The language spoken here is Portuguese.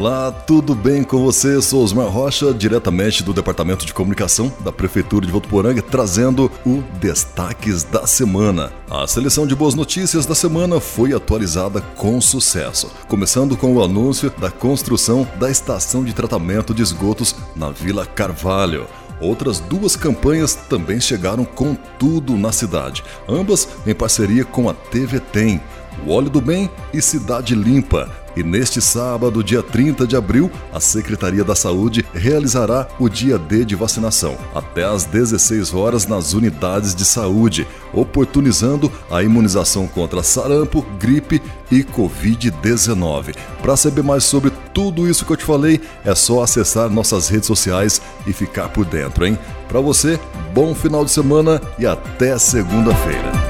Olá, tudo bem com você? Sou Osmar Rocha, diretamente do Departamento de Comunicação da Prefeitura de Votuporanga, trazendo o Destaques da Semana. A seleção de boas notícias da semana foi atualizada com sucesso, começando com o anúncio da construção da estação de tratamento de esgotos na Vila Carvalho. Outras duas campanhas também chegaram com tudo na cidade, ambas em parceria com a TV Tem. O Óleo do Bem e Cidade Limpa. E neste sábado, dia 30 de abril, a Secretaria da Saúde realizará o dia D de vacinação, até às 16 horas nas unidades de saúde, oportunizando a imunização contra sarampo, gripe e Covid-19. Para saber mais sobre tudo isso que eu te falei, é só acessar nossas redes sociais e ficar por dentro, hein? Para você, bom final de semana e até segunda-feira.